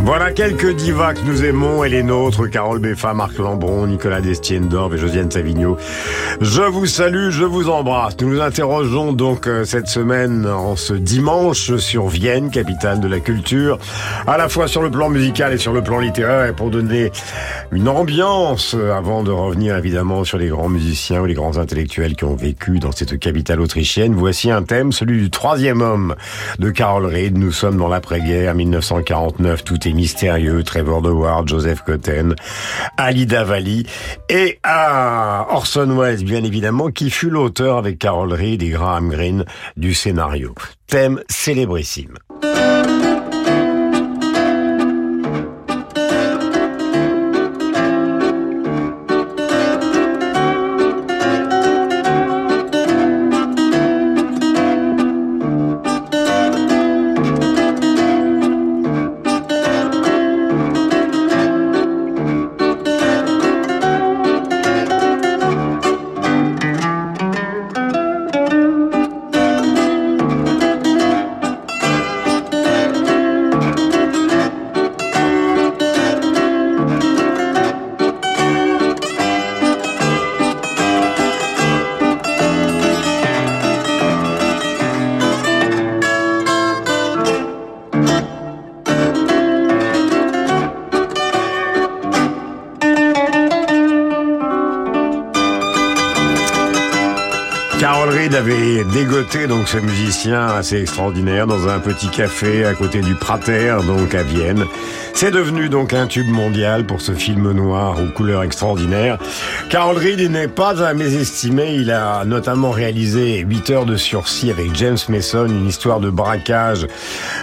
Voilà quelques divas que nous aimons et les nôtres, Carole Beffa, Marc Lambron, Nicolas Destienne-Dorve et Josiane Savigno. Je vous salue, je vous embrasse. Nous nous interrogeons donc euh, cette semaine, en ce dimanche, sur Vienne, capitale de la culture, à la fois sur le plan musical et sur le plan littéraire, et pour donner une ambiance, euh, avant de revenir évidemment sur les grands musiciens ou les grands intellectuels qui ont vécu dans cette capitale autrichienne. Voici un thème, celui du troisième homme de Carol Reed. Nous sommes dans l'après-guerre, 1949, tout est mystérieux, Trevor Ward, Joseph Cotten, Ali Davali et à Orson Welles, bien évidemment, qui fut l'auteur avec Carol Reed et Graham Greene du scénario. Thème célébrissime. Avait dégoté donc ce musicien assez extraordinaire dans un petit café à côté du Prater, donc à Vienne. C'est devenu donc un tube mondial pour ce film noir aux couleurs extraordinaires. Carol Reed n'est pas à mésestimer. Il a notamment réalisé 8 heures de sursis avec James Mason, une histoire de braquage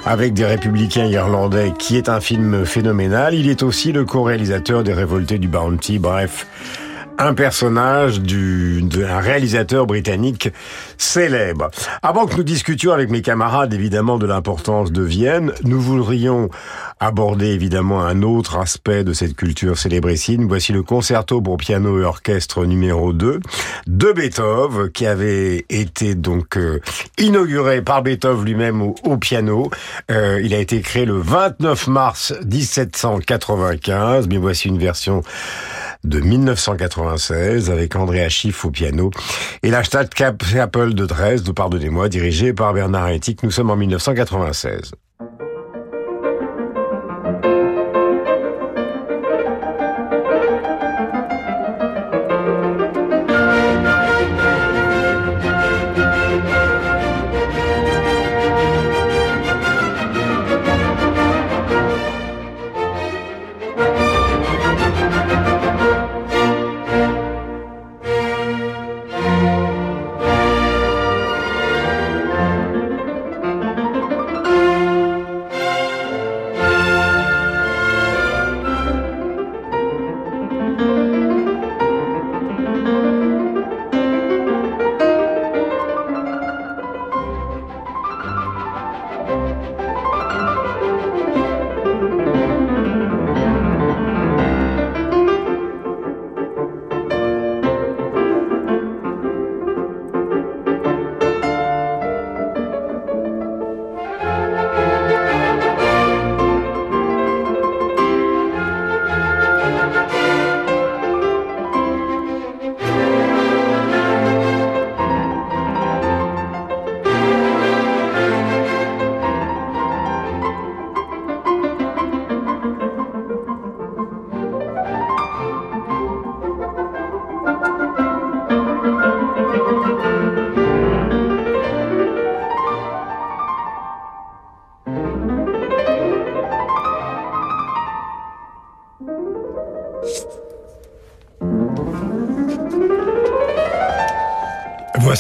avec des républicains irlandais qui est un film phénoménal. Il est aussi le co-réalisateur des Révoltés du Bounty. Bref, un personnage du, d'un réalisateur britannique célèbre. Avant que nous discutions avec mes camarades évidemment de l'importance de Vienne, nous voudrions aborder évidemment un autre aspect de cette culture célébrissime. Voici le concerto pour piano et orchestre numéro 2 de Beethoven qui avait été donc euh, inauguré par Beethoven lui-même au, piano. Euh, il a été créé le 29 mars 1795, mais voici une version de 1996 avec Andrea Schiff au piano et la Stadtkapelle de Dresde, pardonnez-moi, dirigée par Bernard Ettic. Nous sommes en 1996.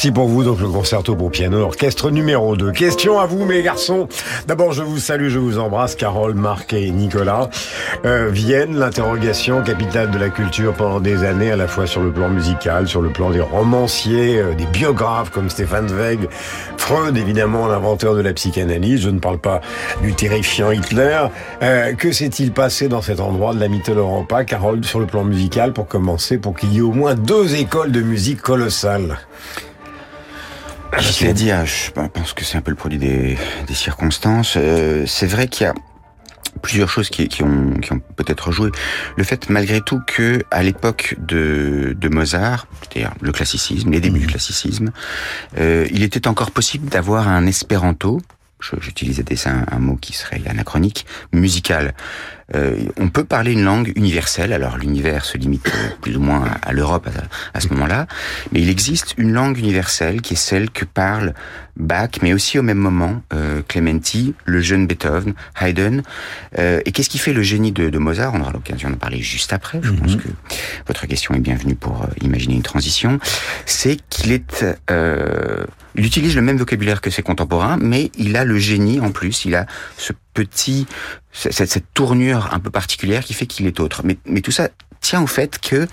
Voici pour vous donc le concerto pour piano orchestre numéro 2. Question à vous mes garçons. D'abord je vous salue, je vous embrasse Carole, Marc et Nicolas. Euh, Vienne, l'interrogation capitale de la culture pendant des années à la fois sur le plan musical, sur le plan des romanciers, euh, des biographes comme Stéphane Zweig, Freud évidemment l'inventeur de la psychanalyse, je ne parle pas du terrifiant Hitler. Euh, que s'est-il passé dans cet endroit de la Mittel Europa Carole sur le plan musical pour commencer pour qu'il y ait au moins deux écoles de musique colossales? À dire, je pense que c'est un peu le produit des, des circonstances. Euh, c'est vrai qu'il y a plusieurs choses qui, qui ont, qui ont peut-être joué. Le fait, malgré tout, que à l'époque de, de Mozart, c'est-à-dire le classicisme, les débuts du classicisme, euh, il était encore possible d'avoir un espéranto j'utilisais un, un mot qui serait anachronique, musical. Euh, on peut parler une langue universelle, alors l'univers se limite euh, plus ou moins à, l'Europe à, ce moment-là, mais il existe une langue universelle qui est celle que parle Bach, mais aussi au même moment euh, Clementi, le jeune Beethoven, Haydn. Euh, et qu'est-ce qui fait le génie de, de Mozart? On aura l'occasion d'en parler juste après. Je pense mhm. que votre question est bienvenue pour euh, imaginer une transition. C'est qu'il est, euh, il utilise le même vocabulaire que ses contemporains, mais il a le génie en plus. Il a ce petit, cette, cette tournure un peu particulière qui fait qu'il est autre. Mais, mais tout ça tient au fait que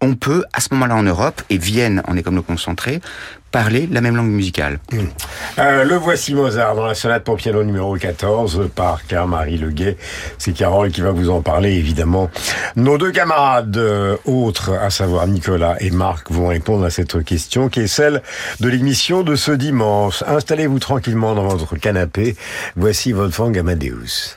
on peut, à ce moment-là en Europe, et Vienne en est comme le concentré, parler la même langue musicale. Hmm. Euh, le voici Mozart dans la sonate pour piano numéro 14 par Claire-Marie Leguet. C'est Carole qui va vous en parler, évidemment. Nos deux camarades euh, autres, à savoir Nicolas et Marc, vont répondre à cette question qui est celle de l'émission de ce dimanche. Installez-vous tranquillement dans votre canapé. Voici Wolfgang Amadeus.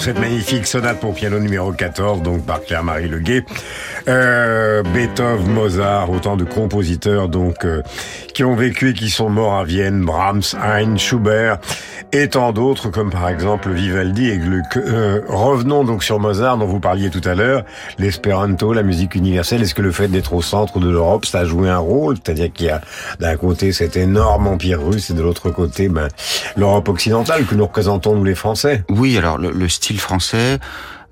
Cette magnifique sonate pour piano numéro 14, donc par Claire-Marie Leguet. Euh, Beethoven, Mozart, autant de compositeurs donc euh, qui ont vécu et qui sont morts à Vienne, Brahms, Hein, Schubert et tant d'autres comme par exemple Vivaldi et Gluck. Euh, revenons donc sur Mozart dont vous parliez tout à l'heure, l'espéranto, la musique universelle. Est-ce que le fait d'être au centre de l'Europe, ça a joué un rôle? C'est-à-dire qu'il y a d'un côté cet énorme empire russe et de l'autre côté ben, l'Europe occidentale que nous représentons nous les Français. Oui, alors le, style français.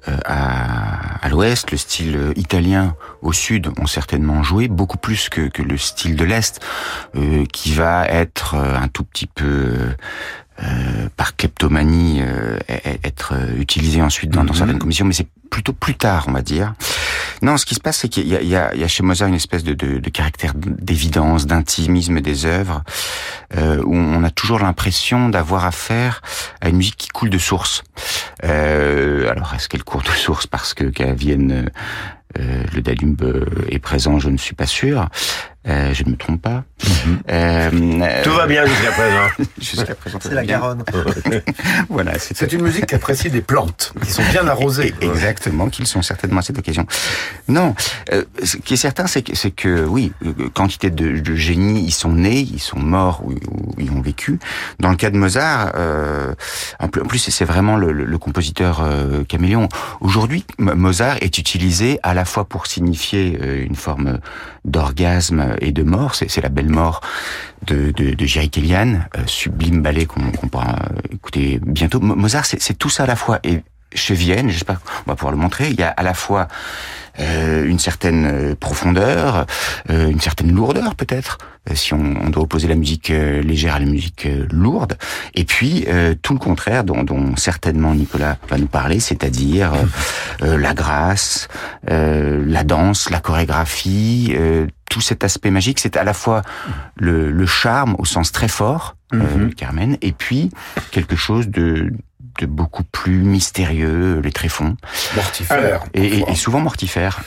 Euh, à, à l'ouest, le style italien au sud ont certainement joué beaucoup plus que, que le style de l'est, euh, qui va être euh, un tout petit peu euh, par kleptomanie euh, être utilisé ensuite dans, dans mhm. certaines commissions, mais c'est plutôt plus tard, on va dire. Non, ce qui se passe, c'est qu'il y, y, y a, chez Mozart une espèce de, de, de caractère d'évidence, d'intimisme des œuvres, euh, où on a toujours l'impression d'avoir affaire à une musique qui coule de source. Euh, alors, est-ce qu'elle coule de source parce que qu'à Vienne, euh, le Danube est présent? Je ne suis pas sûr. Euh, je ne me trompe pas. Mhm. Euh, Tout va bien jusqu'à présent. Jusqu'à présent, C'est la bien. Garonne. Voilà, c'est C'est une musique qui apprécie des plantes, qui sont bien arrosées. Exactement, qu'ils sont certainement à cette occasion. Non, euh, ce qui est certain, c'est que, c'est que oui, euh, quantité de, de génies, ils sont nés, ils sont morts ou, ou ils ont vécu. Dans le cas de Mozart, euh, en plus, c'est vraiment le, le- le compositeur euh, caméléon. Aujourd'hui, Mozart est utilisé à la fois pour signifier euh, une forme d'orgasme et de mort, c'est la belle mort de, de, de Jerry Kellyanne, euh, sublime ballet qu'on qu'on pourra euh, écouter bientôt. Mo- Mozart, c'est tout ça à la fois. Et chez Vienne, j'espère qu'on va pouvoir le montrer, il y a à la fois euh, une certaine euh, profondeur, euh, une certaine lourdeur peut-être, si on, on doit opposer la musique légère à la musique lourde, et puis tout le contraire dont, dont certainement Nicolas va nous parler, c'est-à-dire la grâce, la danse, la chorégraphie, tout cet aspect magique, c'est à la fois le, le charme au sens très fort, euh, Mhm. Carmen, et puis quelque chose de de beaucoup plus mystérieux, les tréfonds, Mortifère. et, et- et souvent mortifères.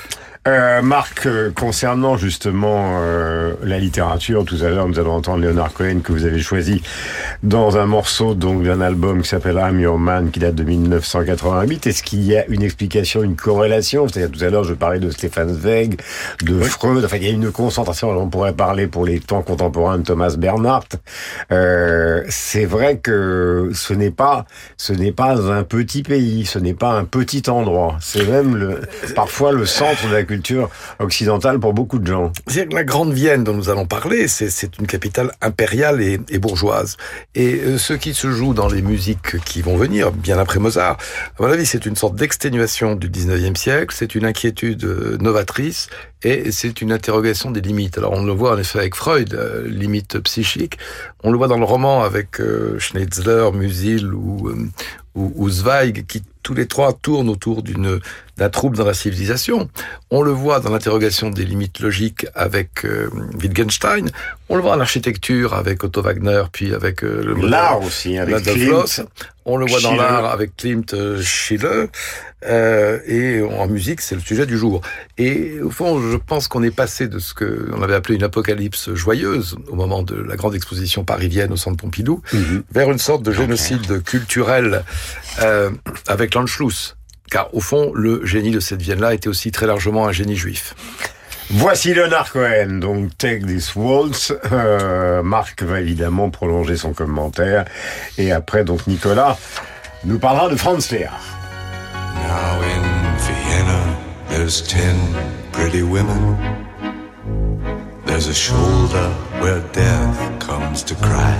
Euh, Marc, euh, concernant justement euh, la littérature, tout à l'heure nous allons entendre Leonard Cohen que vous avez choisi dans un morceau donc d'un album qui s'appelle I'm Your Man qui date de 1988. Est-ce qu'il y a une explication, une corrélation? C'est-à-dire tout à l'heure je parlais de Stéphane Zweig, de Freud. Enfin il y a une concentration. On pourrait parler pour les temps contemporains de Thomas Bernhardt. Euh, c'est vrai que ce n'est pas ce n'est pas un petit pays, ce n'est pas un petit endroit. C'est même le parfois le centre de la culture occidentale pour beaucoup de gens. C'est la Grande Vienne dont nous allons parler, c'est- c'est une capitale impériale et, et bourgeoise. Et euh, ce qui se joue dans les musiques qui vont venir, bien après Mozart, à mon avis, c'est une sorte d'exténuation du 19e siècle, c'est une inquiétude euh, novatrice et c'est une interrogation des limites. Alors on le voit en effet avec Freud, euh, limite psychique, on le voit dans le roman avec euh, Schnetzler, Musil ou, euh, ou, Zweig, qui tous les trois tournent autour d'un trouble dans la civilisation. On le voit dans l'interrogation des limites logiques avec euh, Wittgenstein. On le voit en architecture avec Otto Wagner, puis avec euh, le L'art aussi avec Klimt. Loos. On le voit dans l'art avec Klimt, euh, Schiller. Euh, et en musique, c'est le sujet du jour. Et au fond, je pense qu'on est passé de ce que on avait appelé une apocalypse joyeuse au moment de la grande exposition parisienne au Centre Pompidou, Mhm. vers une sorte de génocide culturel euh, avec l'Anschluss. Car au fond, le génie de cette Vienne-là était aussi très largement un génie juif. Voici Leonard Cohen, donc Take This Waltz. Euh, Marc va évidemment prolonger son commentaire. Et après, donc Nicolas nous parlera de Franz Lehár. Now in Vienna, there's ten pretty women. There's a shoulder where death comes to cry.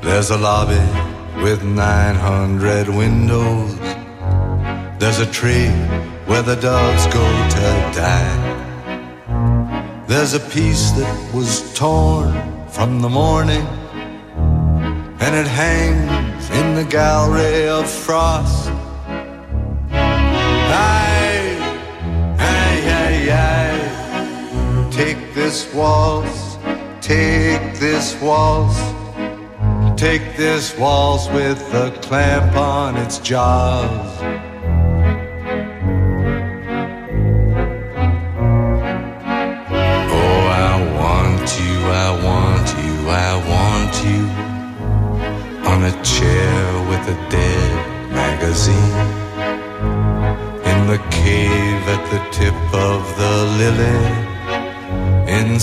There's a lobby with 900 windows. There's a tree where the doves go to die. There's a piece that was torn from the morning, and it hangs in the gallery of frost. Aye, aye, aye, aye. Take this waltz, take this waltz, take this waltz with a clamp on its jaws.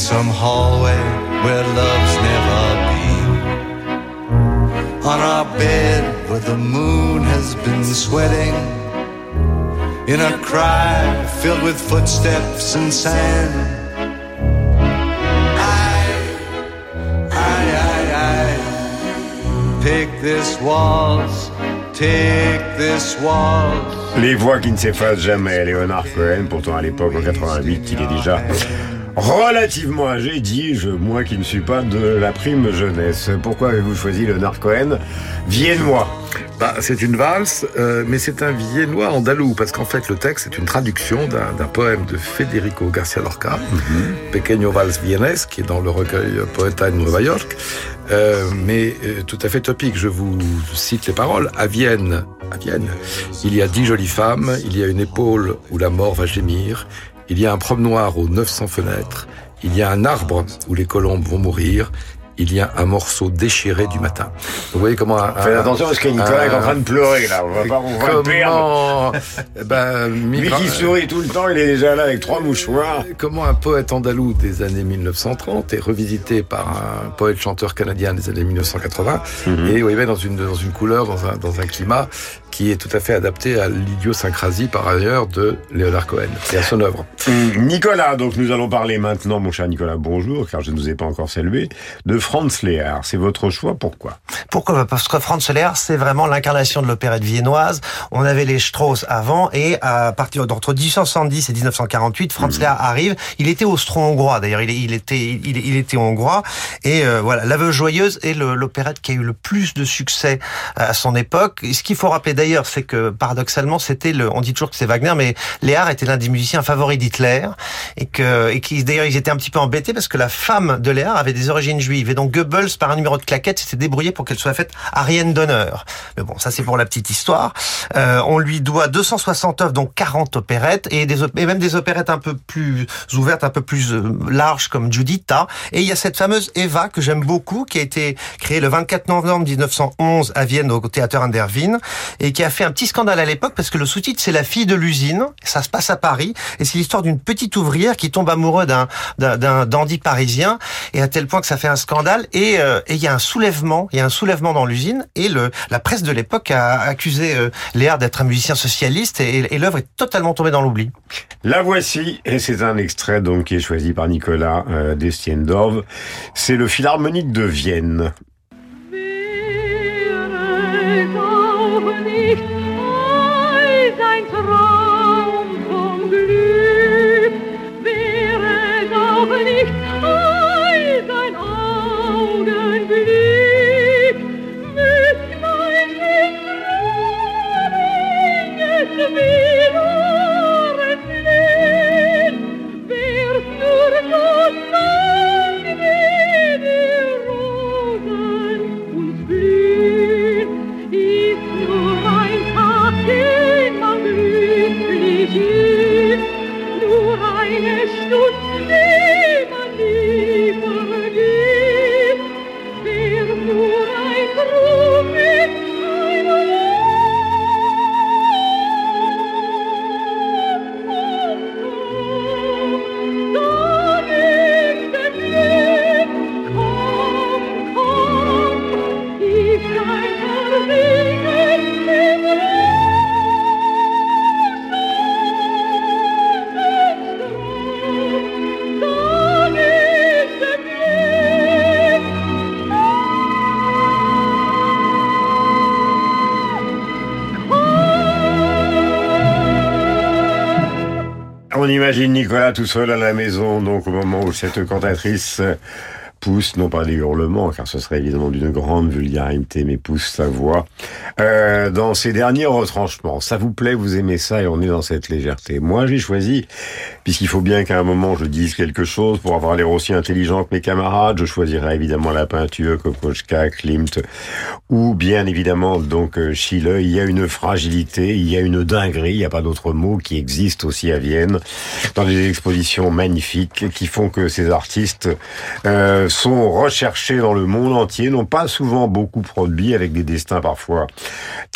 Some hallway where love's never been on our bed where the moon has been sweating in a cry filled with footsteps and sand I, I, I, waltz, take this waltz. Les voix qui ne s'effacent jamais. Leonard Cohen, pourtant à l'époque, en 88, il est déjà relativement âgé, dis-je, moi qui ne suis pas de la prime jeunesse. Pourquoi avez-vous choisi Leonard Cohen Viennois? Bah, c'est une valse, euh, mais c'est un viennois andalou, parce qu'en fait, le texte est une traduction d'un d'un poème de Federico Garcia Lorca, Pequeño Vals Viennes, qui est dans le recueil Poeta de Nueva York, euh, mais euh, tout à fait topique. Je vous cite les paroles. À Vienne, à Vienne, il y a dix jolies femmes, il y a une épaule où la mort va gémir, il y a un promenoir aux 900 fenêtres, il y a un arbre où les colombes vont mourir, il y a un morceau déchiré du matin. Vous voyez comment... Faites attention parce que Nicolas est en train de pleurer là, on va pas on va le perdre. Eh ben, Lui qui sourit tout le temps, il est déjà là avec trois mouchoirs. Comment un poète andalou des années 1930 est revisité par un poète-chanteur canadien des années 1980 Mhm. et oui, dans une dans une couleur, dans un dans un climat qui est tout à fait adapté à l'idiosyncrasie par ailleurs de Léonard Cohen et à son œuvre. Nicolas, donc nous allons parler maintenant, mon cher Nicolas, bonjour, car je ne vous ai pas encore salué, de Franz Lehár. C'est votre choix, pourquoi? Pourquoi? Parce que Franz Lehár, c'est vraiment l'incarnation de l'opérette viennoise. On avait les Strauss avant, et à partir d'entre 1870 et 1948, Franz Lehár arrive. Il était austro-hongrois, d'ailleurs, il, il était, il, il était hongrois. Et euh, voilà, La Veuve Joyeuse est l'opérette qui a eu le plus de succès à son époque. Et ce qu'il faut rappeler d'ailleurs, c'est que paradoxalement, c'était le, on dit toujours que c'est Wagner, mais Lehár était l'un des musiciens favoris d'Hitler, et que, et qui d'ailleurs, ils étaient un petit peu embêtés parce que la femme de Lehár avait des origines juives, et donc Goebbels, par un numéro de claquette, s'était débrouillé pour qu'elle soit faite arienne d'honneur. Mais bon, ça c'est pour la petite histoire. Euh, on lui doit 260 œuvres, dont 40 opérettes, et, des, et même des opérettes un peu plus ouvertes, un peu plus euh, larges, comme Giuditta. Et il y a cette fameuse Eva, que j'aime beaucoup, qui a été créée le 24 novembre 1911 à Vienne, au Théâtre in der Wien, et qui a fait un petit scandale à l'époque, parce que le sous-titre, c'est La fille de l'usine. Ça se passe à Paris, et c'est l'histoire d'une petite ouvrière qui tombe amoureux d'un d'un- dandy parisien, et à tel point que ça fait un scandale, et euh, il y a un soulèvement, il y a un soulèvement dans l'usine, et le la presse de l'époque a accusé euh, d'être un musicien socialiste, et, et l'œuvre est totalement tombée dans l'oubli. La voici, et c'est un extrait donc qui est choisi par Nicolas euh, Destiendorf. C'est le Philharmonique de Vienne. Tout seul à la maison, donc au moment où cette cantatrice euh, pousse, non pas des hurlements, car ce serait évidemment d'une grande vulgarité, mais pousse sa voix euh, dans ses derniers retranchements. Ça vous plaît, vous aimez ça, et on est dans cette légèreté. Moi, j'ai choisi, puisqu'il faut bien qu'à un moment je dise quelque chose pour avoir l'air aussi intelligent que mes camarades, je choisirais évidemment la peinture, Kokoschka, Klimt, ou bien évidemment donc euh, Schiele. Il y a une fragilité, il y a une dinguerie, il n'y a pas d'autre mot qui existe aussi à Vienne, dans des expositions magnifiques qui font que ces artistes euh, sont recherchés dans le monde entier, n'ont pas souvent beaucoup produit avec des destins parfois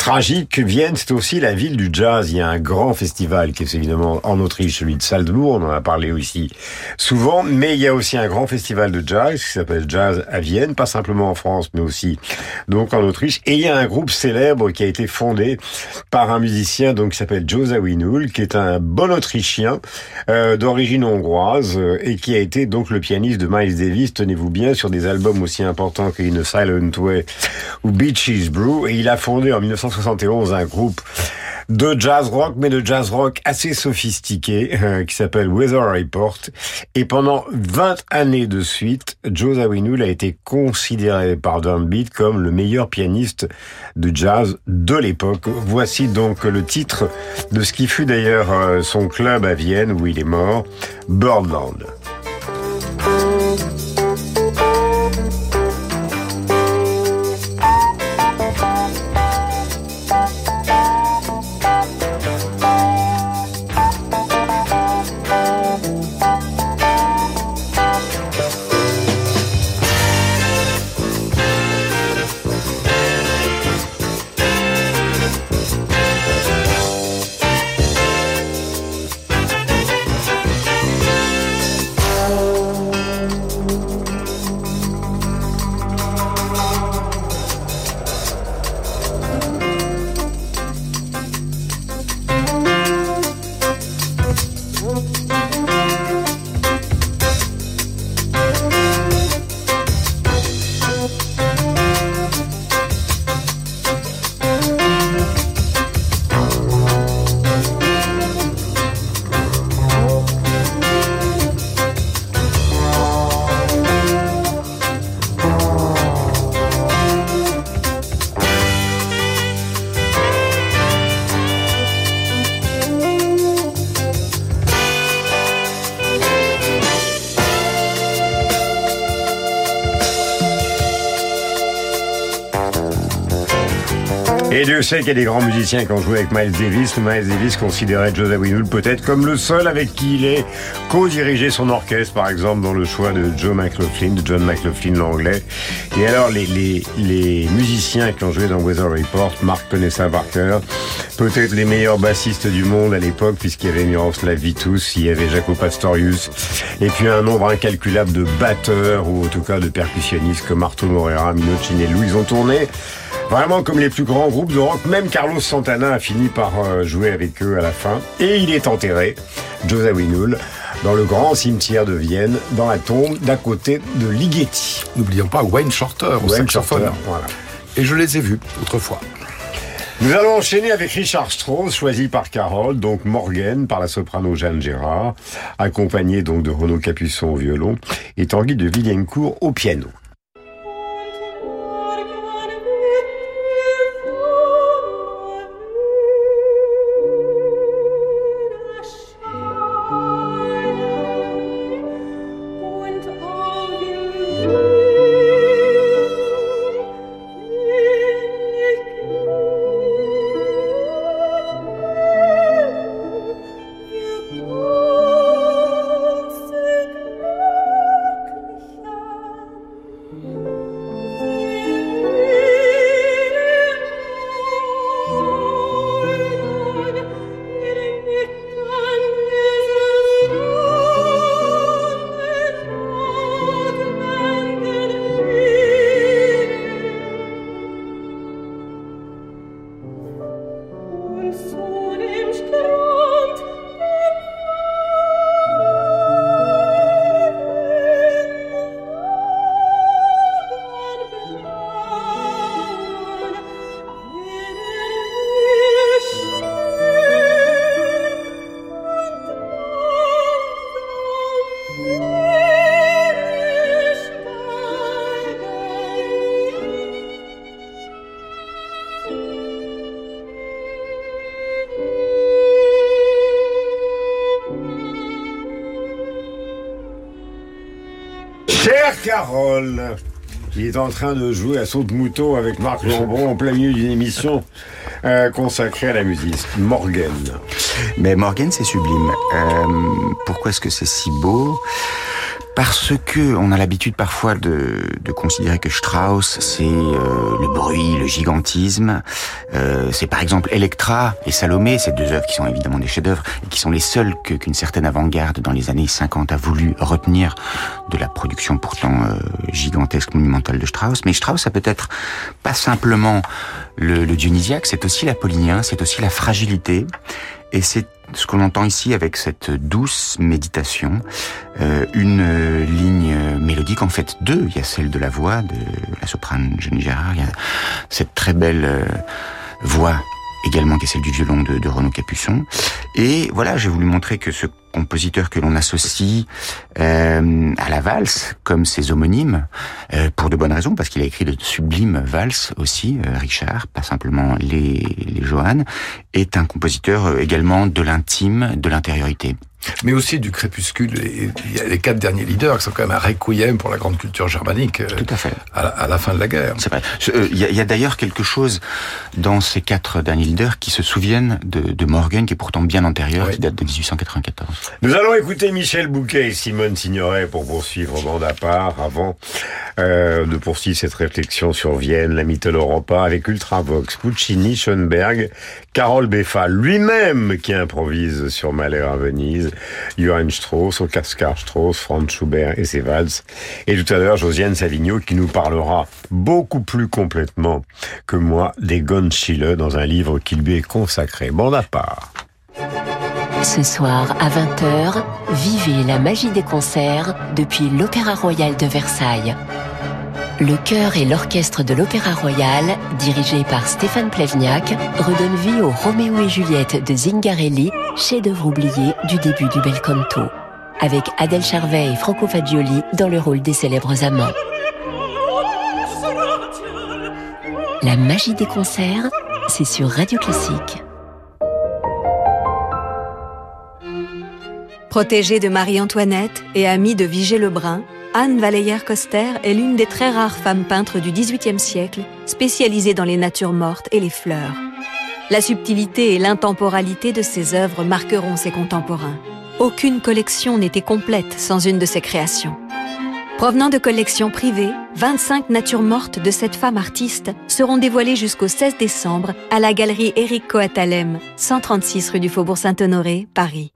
tragiques. Vienne, c'est aussi la ville du jazz. Il y a un grand festival qui est évidemment en Autriche, celui de Salzbourg, on en a parlé aussi souvent, mais il y a aussi un grand festival de jazz qui s'appelle Jazz à Vienne, pas simplement en France, mais aussi donc en Autriche. Et il y a un groupe célèbre qui a été fondé par un musicien donc qui s'appelle Joe Zawinul, qui est un bon Autrichien euh, d'origine hongroise euh, et qui a été donc le pianiste de Miles Davis. Tenez-vous bien sur des albums aussi importants que In a Silent Way ou Beaches Brew. Et il a fondé en 1971 un groupe de jazz rock, mais de jazz rock assez sophistiqué, euh, qui s'appelle Weather Report. Et pendant 20 années de suite, Joe Zawinul a été considéré par Downbeat comme le meilleur pianiste de jazz de l'époque. Voici donc le titre de ce qui fut d'ailleurs euh, son club à Vienne, où il est mort, Birdland. Et Dieu sait qu'il y a des grands musiciens qui ont joué avec Miles Davis. Miles Davis considérait Joseph Winwood peut-être comme le seul avec qui il est co-dirigé son orchestre, par exemple, dans le choix de Joe McLaughlin, de John McLaughlin l'anglais. Et alors, les, musiciens qui ont joué dans Weather Report, Mark connaissait par cœur, peut-être les meilleurs bassistes du monde à l'époque, puisqu'il y avait Miroslav Vitus, il y avait Jaco Pastorius, et puis un nombre incalculable de batteurs, ou en tout cas de percussionnistes comme Arto Morera, Mino Chinello. Ils ont tourné Vraiment comme les plus grands groupes de rock, même Carlos Santana a fini par euh, jouer avec eux à la fin. Et il est enterré, Joseph Winul, dans le grand cimetière de Vienne, dans la tombe d'à côté de Ligeti. N'oublions pas Wayne Shorter au Wayne saxophone. Shorter, voilà. Et je les ai vus autrefois. Nous allons enchaîner avec Richard Strauss, choisi par Carole, donc Morgan par la soprano Jeanne Gérard, accompagné donc de Renaud Capuçon au violon et Tanguy de Villencourt au piano. Il est en train de jouer à saut de mouton avec Marc Lambron en plein milieu d'une émission euh, consacrée à la musique. Morgan. Mais Morgan, c'est sublime. Euh, pourquoi est-ce que c'est si beau? Parce que on a l'habitude parfois de, de, considérer que Strauss c'est euh, le bruit, le gigantisme. Euh, c'est par exemple Electra et Salomé, ces deux œuvres qui sont évidemment des chefs-d'œuvre et qui sont les seules que, qu'une certaine avant-garde dans les années 50 a voulu retenir de la production pourtant euh, gigantesque, monumentale de Strauss. Mais Strauss a peut-être pas simplement le, le dionysiaque, c'est aussi l'apollinien, c'est aussi la fragilité. Et c'est ce qu'on entend ici avec cette douce méditation, euh, une euh, ligne mélodique, en fait deux. Il y a celle de la voix de la soprane Jenny Gérard, il y a cette très belle euh, voix également qui est celle du violon de, de Renaud Capuçon. Et voilà, j'ai voulu montrer que ce compositeur que l'on associe euh, à la valse, comme ses homonymes, euh, pour de bonnes raisons, parce qu'il a écrit de sublimes valses aussi, euh, Richard, pas simplement les, les Johannes, est un compositeur également de l'intime, de l'intériorité. Mais aussi du crépuscule. Et il y a les quatre derniers leaders qui sont quand même un requiem pour la grande culture germanique. Tout à fait. À la, à la fin de la guerre. C'est vrai. Il y a, y a d'ailleurs quelque chose dans ces quatre derniers leaders qui se souviennent de, de Morgan, qui est pourtant bien antérieur, oui. qui date de 1894. Nous allons écouter Michel Bouquet et Simone Signoret pour poursuivre bande à part, avant euh, de poursuivre cette réflexion sur Vienne, la Mittel Europa, avec Ultravox, Puccini, Schoenberg, Carole Beffa, lui-même qui improvise sur Mahler à Venise, Johann Strauss, Oskar Strauss, Franz Schubert et ses. Et tout à l'heure, Josiane Savigno qui nous parlera beaucoup plus complètement que moi des Gonschille dans un livre qui lui est consacré. Bande à. Ce soir à 20h, vivez la magie des concerts depuis l'Opéra Royal de Versailles. Le chœur et l'orchestre de l'Opéra Royal, dirigé par Stéphane Plevniak, redonnent vie au Roméo et Juliette de Zingarelli, chef-d'œuvre oublié du début du bel canto, avec Adèle Charvet et Franco Fagioli dans le rôle des célèbres amants. La magie des concerts, c'est sur Radio Classique. Protégé de Marie-Antoinette et ami de Vigée Lebrun, Anne Valleyer-Coster est l'une des très rares femmes peintres du XVIIIe siècle, spécialisée dans les natures mortes et les fleurs. La subtilité et l'intemporalité de ses œuvres marqueront ses contemporains. Aucune collection n'était complète sans une de ses créations. Provenant de collections privées, 25 natures mortes de cette femme artiste seront dévoilées jusqu'au 16 décembre à la galerie Éric Coatalem, 136 rue du Faubourg Saint-Honoré, Paris.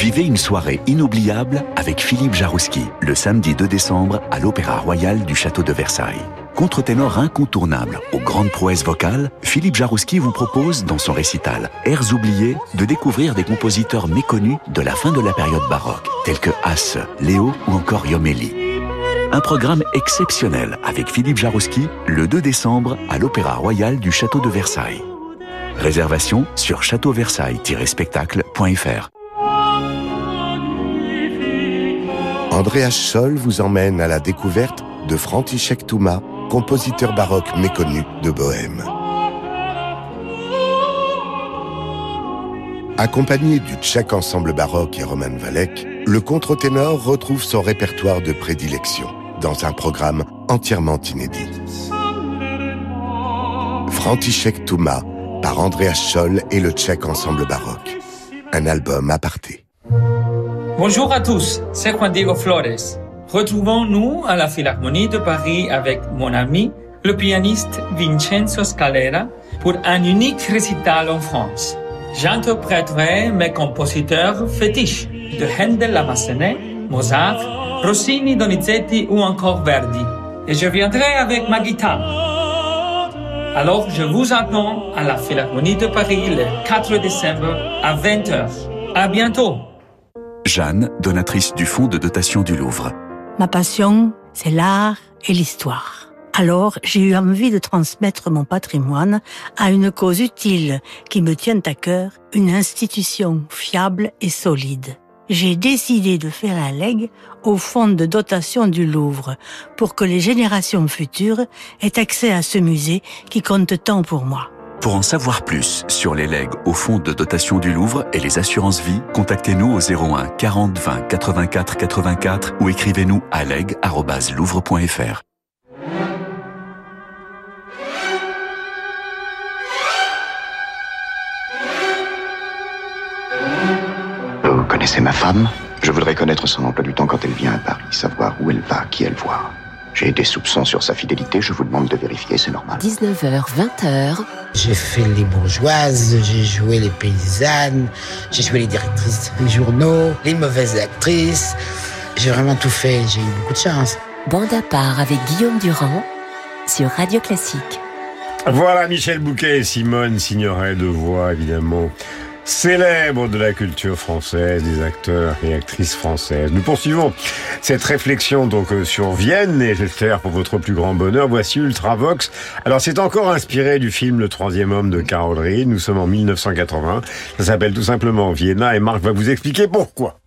Vivez une soirée inoubliable avec Philippe Jarouski le samedi 2 décembre à l'Opéra Royal du Château de Versailles. Contre-ténor incontournable aux grandes prouesses vocales, Philippe Jarouski vous propose dans son récital Airs oubliés de découvrir des compositeurs méconnus de la fin de la période baroque, tels que Hasse, Léo ou encore Yomelli. Un programme exceptionnel avec Philippe Jarouski le 2 décembre à l'Opéra Royal du Château de Versailles. Réservation sur châteauversailles-spectacle.fr. Andreas Scholl vous emmène à la découverte de František Touma, compositeur baroque méconnu de Bohème. Accompagné du tchèque ensemble baroque et Roman Valek, le contre-ténor retrouve son répertoire de prédilection dans un programme entièrement inédit. František Touma par Andreas Scholl et le tchèque ensemble baroque. Un album aparté. Bonjour à tous, c'est Juan Diego Flores. Retrouvons-nous à la Philharmonie de Paris avec mon ami, le pianiste Vincenzo Scalera, pour un unique récital en France. J'interpréterai mes compositeurs fétiches de Handel la Massenet, Mozart, Rossini, Donizetti ou encore Verdi. Et je viendrai avec ma guitare. Alors je vous attends à la Philharmonie de Paris le 4 décembre à 20h. À bientôt. Jeanne, donatrice du Fonds de dotation du Louvre. Ma passion, c'est l'art et l'histoire. Alors, j'ai eu envie de transmettre mon patrimoine à une cause utile qui me tient à cœur, une institution fiable et solide. J'ai décidé de faire un leg au fonds de dotation du Louvre pour que les générations futures aient accès à ce musée qui compte tant pour moi. Pour en savoir plus sur les legs au fonds de dotation du Louvre et les assurances vie, contactez-nous au 01 40 20 84 84 ou écrivez-nous à leg.louvre.fr. Vous connaissez ma femme? Je voudrais connaître son emploi du temps quand elle vient à Paris, savoir où elle va, qui elle voit. J'ai des soupçons sur sa fidélité, je vous demande de vérifier, c'est normal. 19h, 20h. J'ai fait les bourgeoises, j'ai joué les paysannes, j'ai joué les directrices des journaux, les mauvaises actrices. J'ai vraiment tout fait, j'ai eu beaucoup de chance. Bande à part avec Guillaume Durand sur Radio Classique. Voilà Michel Bouquet et Simone Signoret de voix, évidemment célèbres de la culture française, des acteurs et actrices françaises. Nous poursuivons cette réflexion donc euh, sur Vienne et j'espère pour votre plus grand bonheur. Voici Ultravox. Alors c'est encore inspiré du film Le Troisième Homme de Carol Reed. Nous sommes en 1980. Ça s'appelle tout simplement Vienna et Marc va vous expliquer pourquoi.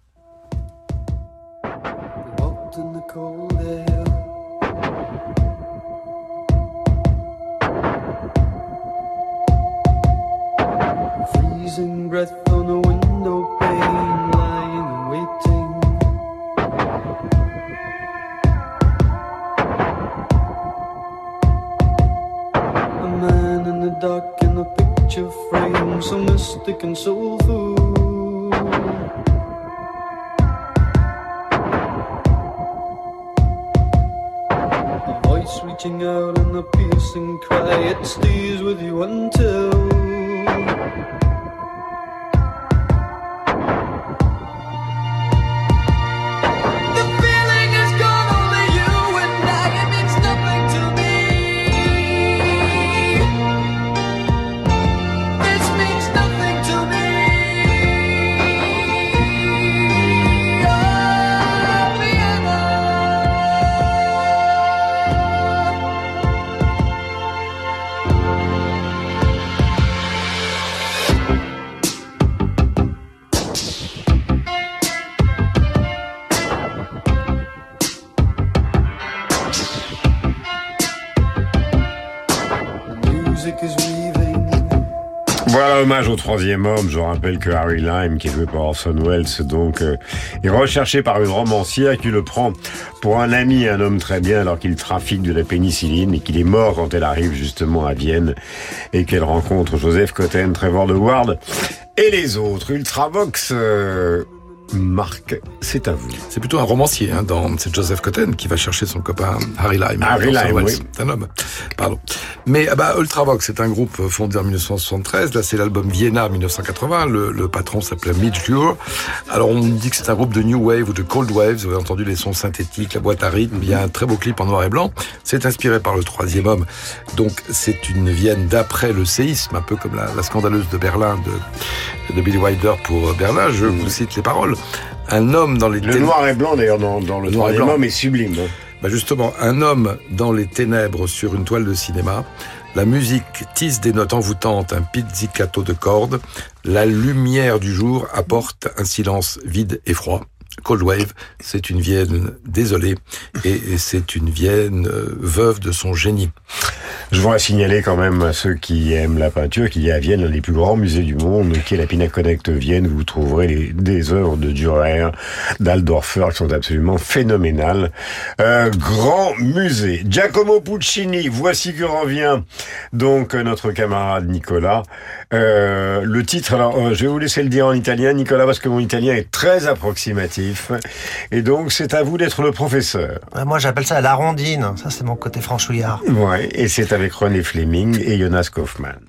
Hommage au troisième homme. Je rappelle que Harry Lime, qui est joué par Orson Welles, donc, euh, est recherché par une romancière qui le prend pour un ami, un homme très bien, alors qu'il trafique de la pénicilline et qu'il est mort quand elle arrive justement à Vienne et qu'elle rencontre Joseph Cotten, Trevor de Ward et les autres. Ultravox, euh, Marc, c'est à vous. C'est plutôt un romancier, hein, dans, c'est Joseph Cotten qui va chercher son copain Harry Lime. Harry Welles. oui. C'est un homme. Pardon. Mais ah bah, Ultravox, c'est un groupe fondé en 1973. Là, c'est l'album Vienna 1980. Le, le patron s'appelait Mitch. Alors, on dit que c'est un groupe de New Wave ou de Cold Wave. Vous avez entendu les sons synthétiques, la boîte à rythme. Il y a un très beau clip en noir et blanc. C'est inspiré par le troisième homme. Donc, c'est une Vienne d'après le séisme, un peu comme la, la scandaleuse de Berlin de, de Billy Wilder pour Berlin. Je vous cite les paroles. Un homme dans les Le noir et blanc, d'ailleurs, dans, dans le noir et blanc. homme est sublime. hein. Bah justement, un homme dans les ténèbres sur une toile de cinéma. La musique tisse des notes envoûtantes, un pizzicato de cordes. La lumière du jour apporte un silence vide et froid. Cold Wave, c'est une Vienne désolée et c'est une Vienne euh, veuve de son génie. Je voudrais signaler quand même à ceux qui aiment la peinture qu'il y a à Vienne l'un des plus grands musées du monde, qui est la Pinacothèque Vienne. Vous trouverez des œuvres de Dürer, d'Aldorfer qui sont absolument phénoménales. Euh, grand musée. Giacomo Puccini, voici que revient donc notre camarade Nicolas. Euh, le titre, alors je vais vous laisser le dire en italien, Nicolas, parce que mon italien est très approximatif. Et donc c'est à vous d'être le professeur. Ouais, Moi, j'appelle ça la rondine. Ça, c'est mon côté franchouillard. Ouais, et c'est avec René Fleming et Jonas Kaufmann.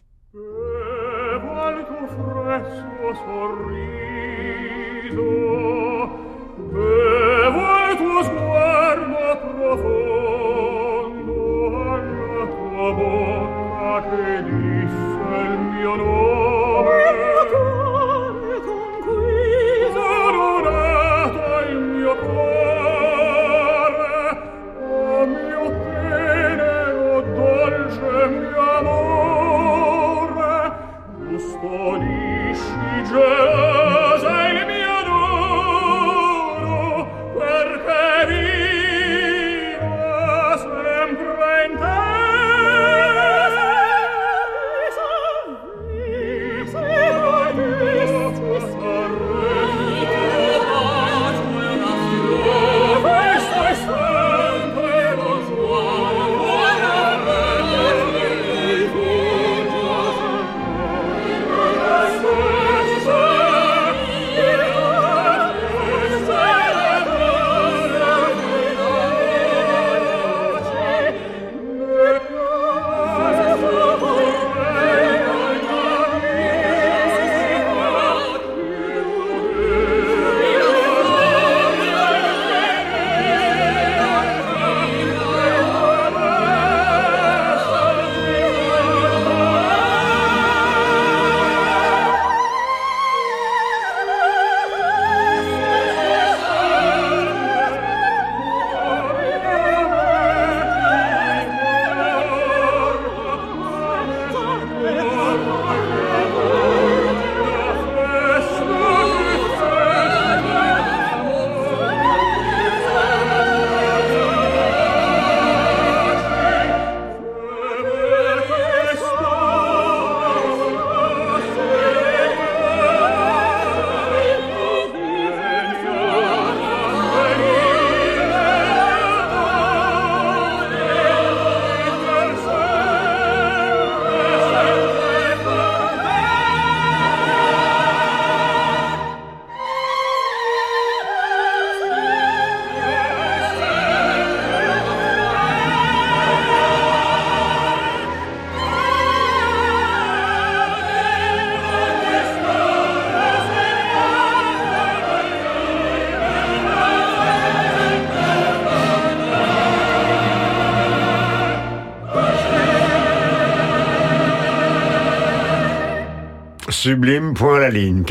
Sublime, point la ligne.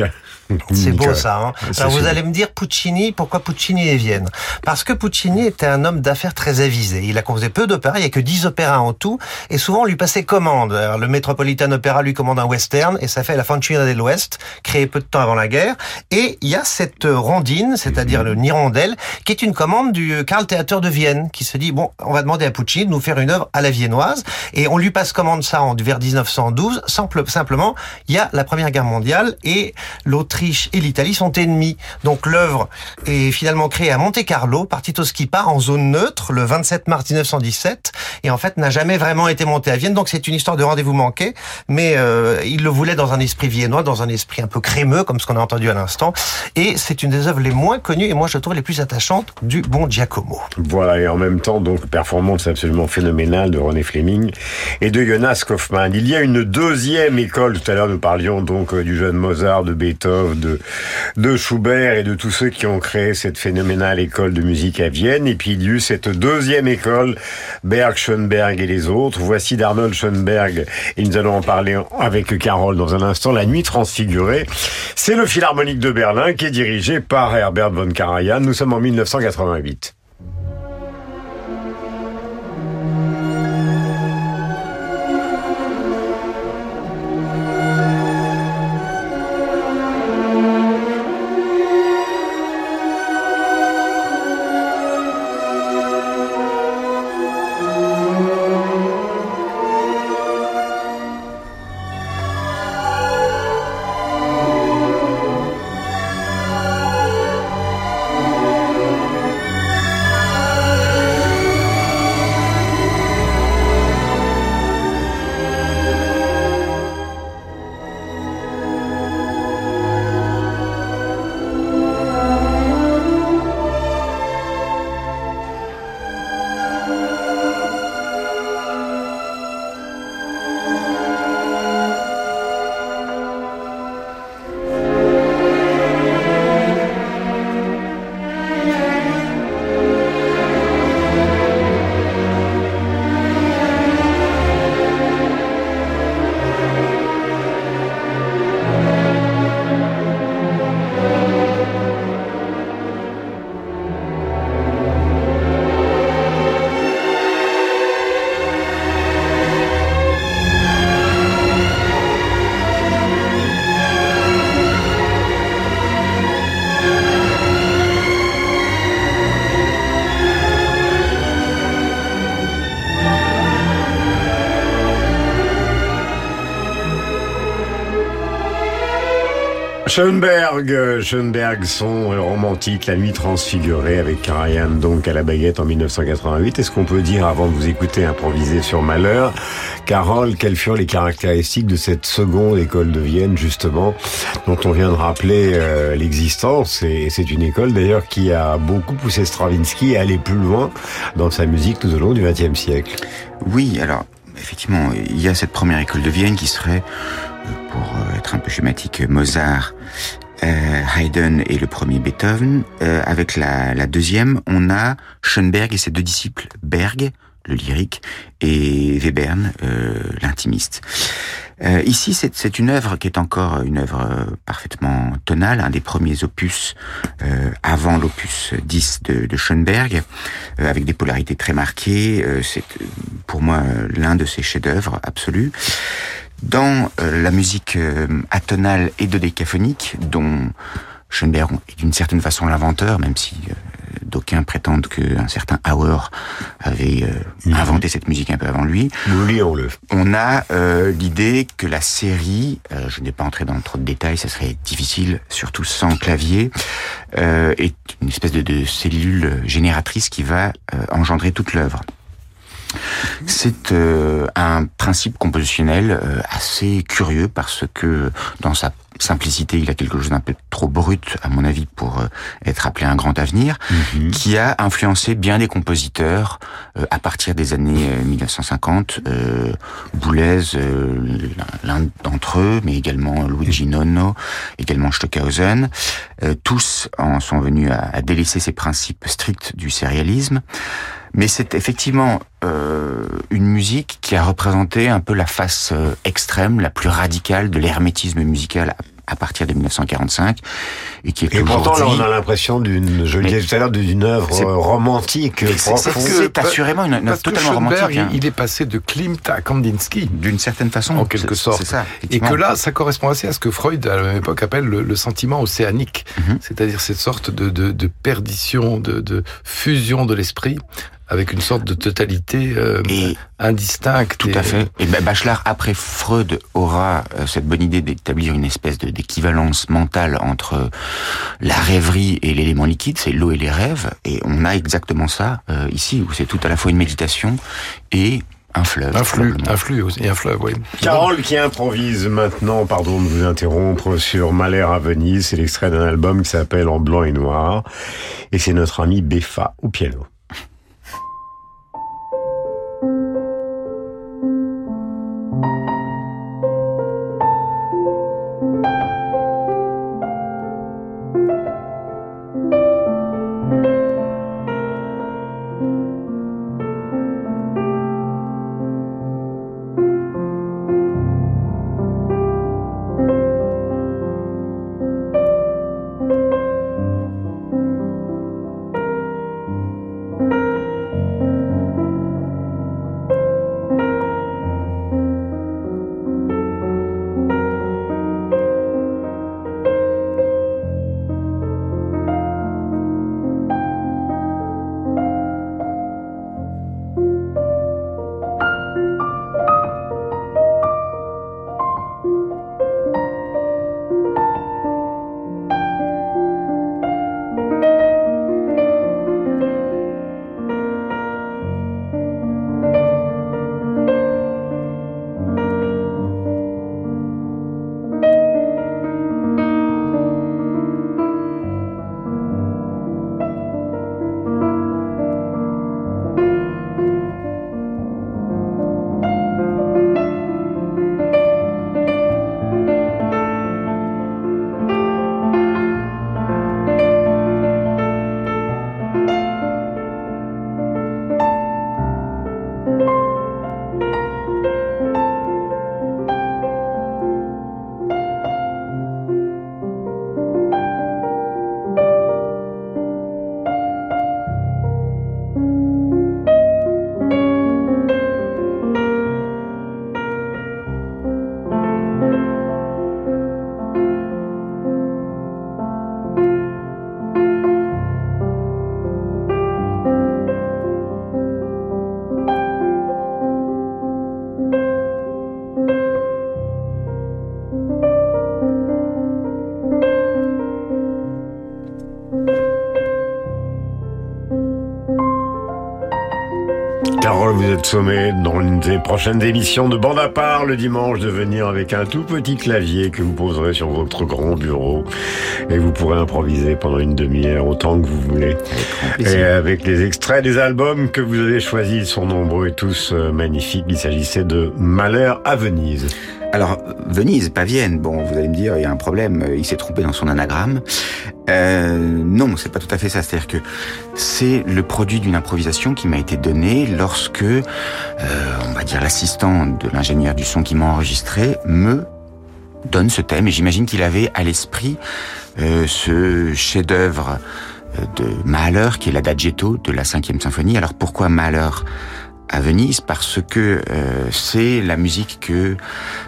C'est beau ça. Hein Alors vous sûr. allez me dire Puccini, pourquoi Puccini et Vienne? Parce que Puccini était un homme d'affaires très avisé. Il a composé peu d'opéras, il n'y a que 10 opéras en tout, et souvent on lui passait commande. Alors, le Metropolitan Opera lui commande un western, et ça fait la Fanciulla de l'Ouest, peu de temps avant la guerre. Et il y a cette rondine, c'est-à-dire le nirondelle, qui est une commande du Karl Theater de Vienne, qui se dit, bon, on va demander à Puccini de nous faire une œuvre à la viennoise, et on lui passe commande ça en, vers 1912, simple, simplement, il y a la Première Guerre mondiale, et l'Autriche et l'Italie sont ennemis. Donc l'œuvre est finalement créée à Monte Carlo par Tito Schipa en zone neutre le 27 mars 1917 et en fait n'a jamais vraiment été montée à Vienne. Donc c'est une histoire de rendez-vous manqué, mais euh, il le voulait dans un esprit viennois, dans un esprit un peu crémeux comme ce qu'on a entendu à l'instant. Et c'est une des œuvres les moins connues et moi je trouve les plus attachantes du bon Giacomo. Voilà, et en même temps, donc, performance absolument phénoménale de René Fleming et de Jonas Kaufmann. Il y a une deuxième école, tout à l'heure nous parlions donc euh, du jeune Mozart, de Beethoven, de, de Schubert et de tous ceux qui ont créé cette phénoménale école de musique à Vienne. Et puis il y a eu cette deuxième école, Berg, Schoenberg et les autres. Voici d'Arnold Schoenberg, et nous allons en parler avec Carole dans un instant, La Nuit Transfigurée. C'est le Philharmonique de Berlin qui est dirigé par Herbert von Karajan. Nous sommes en 1988. Schoenberg, Schoenberg, son romantique, La nuit transfigurée avec Karajan donc à la baguette en 1988. Est-ce qu'on peut dire, avant de vous écouter improviser sur Malheur, Carole, quelles furent les caractéristiques de cette seconde école de Vienne, justement, dont on vient de rappeler euh, l'existence? Et c'est une école d'ailleurs qui a beaucoup poussé Stravinsky à aller plus loin dans sa musique tout au long du XXe siècle. Oui, alors effectivement, il y a cette première école de Vienne qui serait, un peu schématique, Mozart, euh, Haydn et le premier Beethoven. Euh, avec la, deuxième, on a Schoenberg et ses deux disciples, Berg, le lyrique, et Webern, euh, l'intimiste. Ici, c'est une œuvre qui est encore une œuvre parfaitement tonale, un des premiers opus avant l'opus 10 de, de Schoenberg, avec des polarités très marquées. C'est pour moi l'un de ses chefs-d'œuvre absolus. Dans euh, la musique euh, atonale et dodécaphonique, dont Schoenberg est d'une certaine façon l'inventeur, même si euh, d'aucuns prétendent qu'un certain Auer avait euh, inventé cette musique un peu avant lui. Oublions-le. On a euh, l'idée que la série, euh, je n'ai pas entré dans trop de détails, ça serait difficile, surtout sans clavier, est une espèce de, de cellule génératrice qui va engendrer toute l'œuvre. C'est euh, un principe compositionnel euh, assez curieux parce que dans sa simplicité, il a quelque chose d'un peu trop brut, à mon avis, pour euh, être appelé un grand avenir, qui a influencé bien des compositeurs euh, à partir des années euh, 1950. Euh, Boulez, euh, l'un d'entre eux, mais également Luigi Nono, également Stockhausen. Euh, tous en sont venus à, à délaisser ces principes stricts du sérialisme. Mais c'est effectivement euh, une musique qui a représenté un peu la face euh, extrême, la plus radicale de l'hermétisme musical à partir de 1945 et qui est Et pourtant, là, on a l'impression d'une, je le disais tout à l'heure, d'une œuvre euh, romantique, c'est- c'est- profonde. c'est assurément une, une que totalement Schoenberg, romantique. hein. il- il est passé de Klimt à Kandinsky. D'une certaine façon. En quelque sorte. c'est ça, Et que là, ça correspond assez à ce que Freud, à la même époque, appelle le, le sentiment océanique. Mhm. C'est-à-dire cette sorte de, de, de perdition, de, de fusion de l'esprit avec une sorte de totalité euh, indistincte. Tout et- à fait. Et ben, Bachelard, après Freud, aura euh, cette bonne idée d'établir une espèce de- d'équivalence mentale entre la rêverie et l'élément liquide, c'est l'eau et les rêves. Et on a exactement ça euh, ici, où c'est tout à la fois une méditation et un fleuve. Un flux, un flux aussi, et un fleuve, oui. Carole qui improvise maintenant, pardon de vous interrompre, sur Malheur à Venise. C'est l'extrait d'un album qui s'appelle En blanc et noir. Et c'est notre ami Beffa au piano. Sommé dans une des prochaines émissions de Bande à part le dimanche de venir avec un tout petit clavier que vous poserez sur votre grand bureau et vous pourrez improviser pendant une demi-heure autant que vous voulez. Et avec les extraits des albums que vous avez choisis, ils sont nombreux et tous euh, magnifiques. Il s'agissait de Malheur à Venise. Alors, Venise, pas Vienne. Bon, vous allez me dire, il y a un problème, il s'est trompé dans son anagramme. Euh, non, c'est pas tout à fait ça. C'est-à-dire que c'est le produit d'une improvisation qui m'a été donnée lorsque, euh, on va dire, l'assistant de l'ingénieur du son qui m'a enregistré me donne ce thème. Et j'imagine qu'il avait à l'esprit euh, ce chef-d'œuvre euh, de Mahler, qui est l'Adagietto de la cinquième symphonie. Alors pourquoi Mahler? À Venise parce que euh, c'est la musique que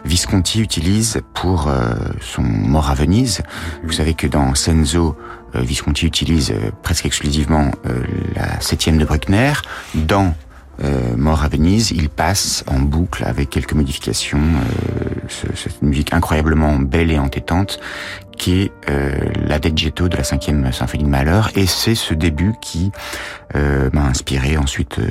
Visconti utilise pour euh, son Mort à Venise. Vous savez que dans Senzo, euh, Visconti utilise presque exclusivement euh, la septième de Bruckner. Dans euh, Mort à Venise, il passe en boucle avec quelques modifications euh, ce- cette musique incroyablement belle et entêtante qui est euh, l'Adagietto de la cinquième symphonie de Mahler. Et c'est ce début qui euh, m'a inspiré ensuite euh,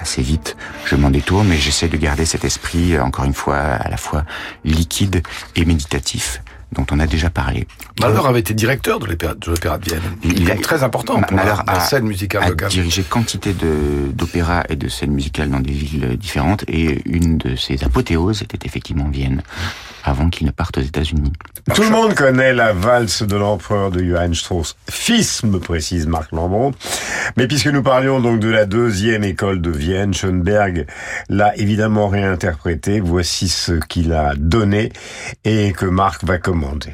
assez vite. Je m'en détourne mais j'essaie de garder cet esprit encore une fois à la fois liquide et méditatif dont on a déjà parlé. Mahler avait été directeur de l'opéra de, Vienne. Il est très important pour la, la a- scène musicale a locale. dirigé quantité d'opéras et de scènes musicales dans des villes différentes et une de ses apothéoses était effectivement Vienne avant qu'il ne parte aux États-Unis. Tout le monde connaît la valse de l'empereur de Johann Strauss, fils, me précise Marc Lambron. Mais puisque nous parlions donc de la deuxième école de Vienne, Schoenberg l'a évidemment réinterprété. Voici ce qu'il a donné et que Marc va commander.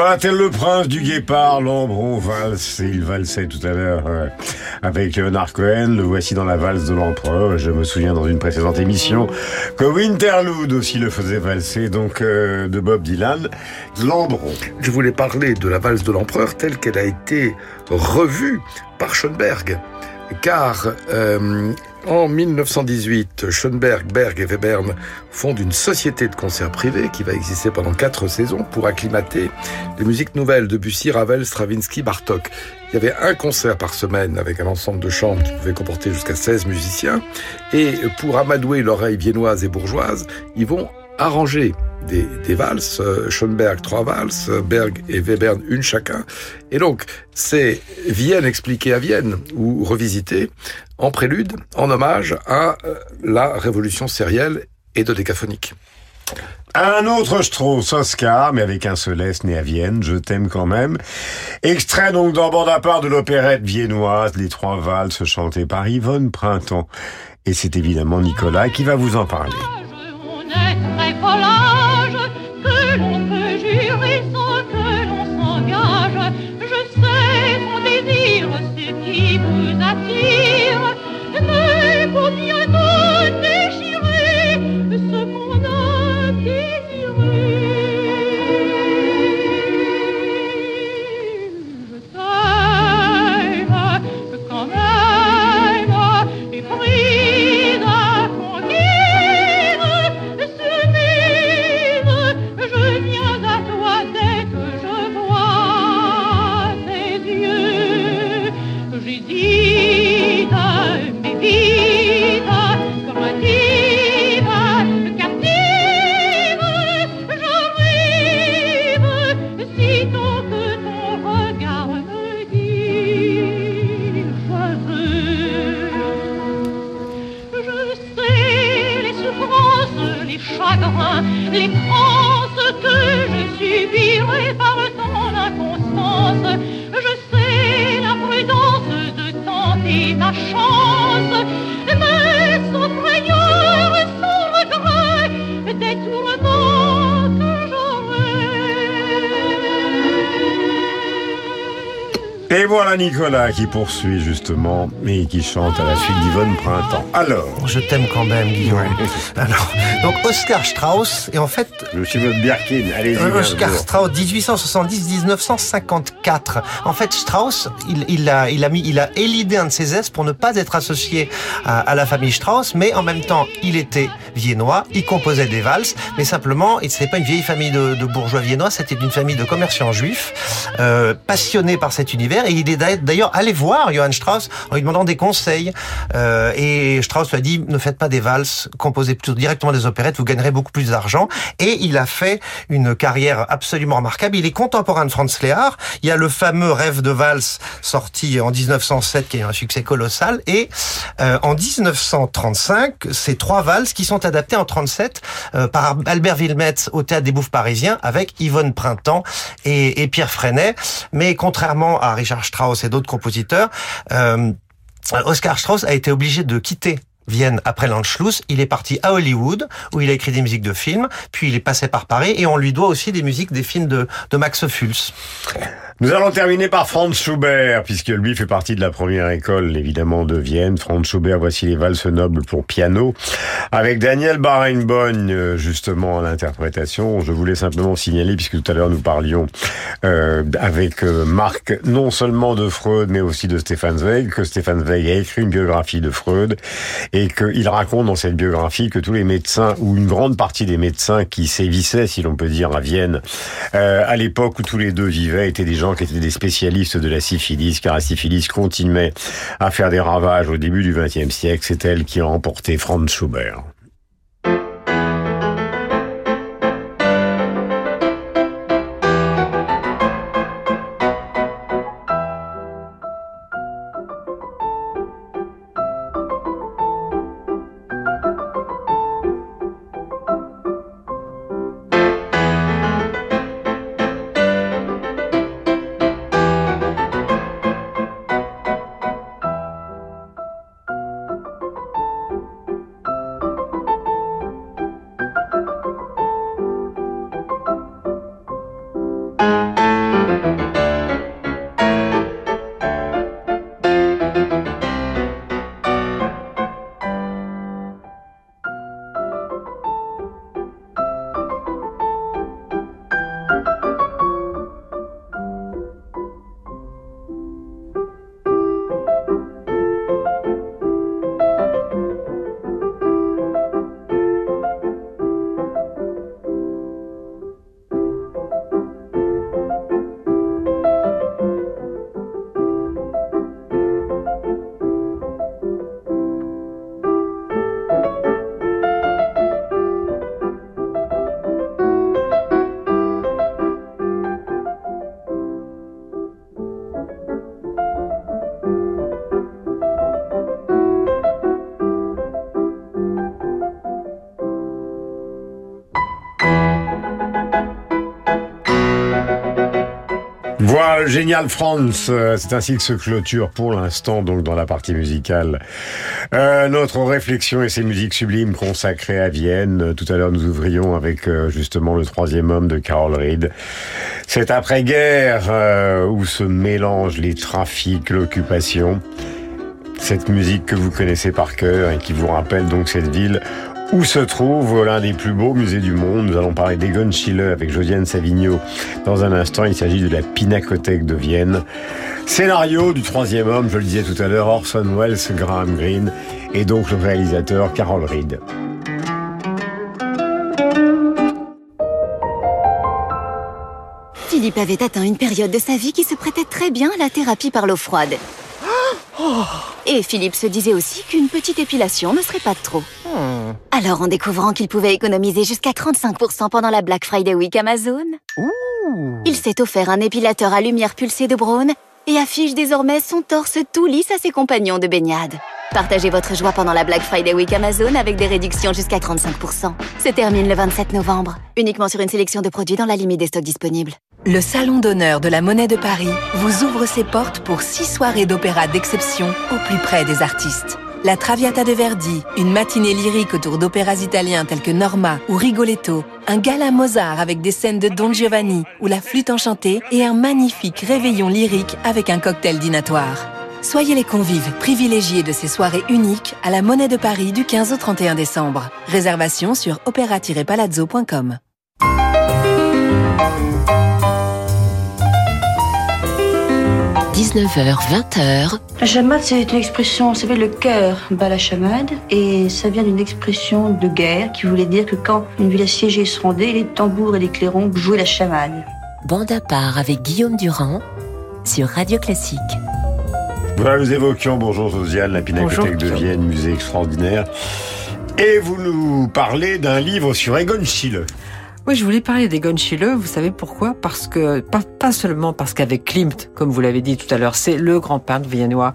Voilà, tel le prince du guépard, l'Ambron valse, il valsait tout à l'heure euh, avec Leonard Cohen, le voici dans la valse de l'empereur. Je me souviens dans une précédente émission que Winterlude aussi le faisait valser, donc euh, de Bob Dylan, l'Ambron. Je voulais parler de la valse de l'empereur telle qu'elle a été revue par Schoenberg. Car euh, en 1918, Schoenberg, Berg et Webern fondent une société de concerts privés qui va exister pendant quatre saisons pour acclimater les musiques nouvelles de Bussy, Ravel, Stravinsky, Bartok. Il y avait un concert par semaine avec un ensemble de chambres qui pouvait comporter jusqu'à 16 musiciens. Et pour amadouer l'oreille viennoise et bourgeoise, ils vont arranger des, des valses, euh, Schoenberg trois valses, Berg et Webern une chacun. Et donc, c'est Vienne expliquée à Vienne, ou revisitée, en prélude, en hommage à euh, la révolution sérielle et dodécaphonique. Un autre Strauss, Oscar, mais avec un seul S né à Vienne, je t'aime quand même. Extrait donc d'un bande à part de l'opérette viennoise, les trois valses chantées par Yvonne Printemps. Et c'est évidemment Nicolas qui va vous en parler. Très volage, voilà Nicolas qui poursuit justement et qui chante à la suite d'Yvonne Printemps. Alors Je t'aime quand même, Guillaume. Alors, donc Oscar Strauss, et en fait... Je suis votre Birkin, allez-y. Oscar. Strauss, 1870-1954. En fait, Strauss, il, il a, il a mis, il a élidé un de ses aises pour ne pas être associé à, à la famille Strauss, mais en même temps, il était viennois, il composait des valses, mais simplement, il c'était pas une vieille famille de, de bourgeois viennois, c'était une famille de commerçants juifs, euh, passionnés par cet univers, et il est d'ailleurs allé voir Johann Strauss en lui demandant des conseils, euh, et Strauss lui a dit, ne faites pas des valses, composez plutôt directement des opérettes, vous gagnerez beaucoup plus d'argent, et il a fait une carrière absolument remarquable. Il est contemporain de Franz Lehár. Il y a le fameux Rêve de valse sorti en 1907 qui a eu un succès colossal. Et euh, en 1935, ces trois valses qui sont adaptées en 37 euh, par Albert Wilmetz au Théâtre des Bouffes parisiens avec Yvonne Printemps et, et Pierre Freinet. Mais contrairement à Richard Strauss et d'autres compositeurs, euh, Oscar Strauss a été obligé de quitter Vienne après l'Anschluss. Il est parti à Hollywood, où il a écrit des musiques de films, puis il est passé par Paris, et on lui doit aussi des musiques des films de, Max Ophuls. Nous allons terminer par Franz Schubert, puisque lui fait partie de la première école, évidemment, de Vienne. Franz Schubert, voici les valses nobles pour piano, avec Daniel Barenboim, euh, justement, à l'interprétation. Je voulais simplement signaler, puisque tout à l'heure nous parlions euh, avec euh, Marc, non seulement de Freud, mais aussi de Stefan Zweig, que Stefan Zweig a écrit une biographie de Freud, qu'il raconte dans cette biographie que tous les médecins, ou une grande partie des médecins qui sévissaient, si l'on peut dire, à Vienne, euh, à l'époque où tous les deux vivaient, étaient des gens qui étaient des spécialistes de la syphilis, car la syphilis continuait à faire des ravages au début du XXe siècle. C'est elle qui a emporté Franz Schubert. France, euh, c'est ainsi que se clôture pour l'instant, donc dans la partie musicale, euh, notre réflexion et ses musiques sublimes consacrées à Vienne. Tout à l'heure, nous ouvrions avec euh, justement le troisième homme de Carol Reed. C'est après-guerre où se mélangent les trafics, l'occupation. Cette musique que vous connaissez par cœur et qui vous rappelle donc cette ville où se trouve l'un des plus beaux musées du monde? Nous allons parler d'Egon Schiele avec Josiane Savigno. Dans un instant, il s'agit de la Pinacothèque de Vienne. Scénario du troisième homme, je le disais tout à l'heure, Orson Welles, Graham Greene et donc le réalisateur Carol Reed. Philippe avait atteint une période de sa vie qui se prêtait très bien à la thérapie par l'eau froide. Et Philippe se disait aussi qu'une petite épilation ne serait pas de trop. Alors, en découvrant qu'il pouvait économiser jusqu'à 35% pendant la Black Friday Week Amazon, il s'est offert un épilateur à lumière pulsée de Braun et affiche désormais son torse tout lisse à ses compagnons de baignade. Partagez votre joie pendant la Black Friday Week Amazon avec des réductions jusqu'à 35%. Se termine le 27 novembre, uniquement sur une sélection de produits dans la limite des stocks disponibles. Le Salon d'honneur de la Monnaie de Paris vous ouvre ses portes pour six soirées d'opéra d'exception au plus près des artistes. La Traviata de Verdi, une matinée lyrique autour d'opéras italiens tels que Norma ou Rigoletto, un gala Mozart avec des scènes de Don Giovanni ou la flûte enchantée et un magnifique réveillon lyrique avec un cocktail dînatoire. Soyez les convives privilégiés de ces soirées uniques à la Monnaie de Paris du 15 au 31 décembre. Réservation sur opéra-palazzo.com. – 19h, 20h, La chamade, c'est une expression, ça s'appelle le cœur bat la chamade, et ça vient d'une expression de guerre qui voulait dire que quand une ville assiégée se rendait, les tambours et les clairons jouaient la chamade. bande à part avec Guillaume Durand sur Radio Classique. Voilà, nous évoquions, bonjour Josiane, la Pinacothèque de. Vienne, musée extraordinaire. Et vous nous parlez d'un livre sur Egon Schiele. Oui, je voulais parler d'Egon Schiele. Vous savez pourquoi? Parce que pas, pas seulement parce qu'avec Klimt, comme vous l'avez dit tout à l'heure, c'est le grand peintre viennois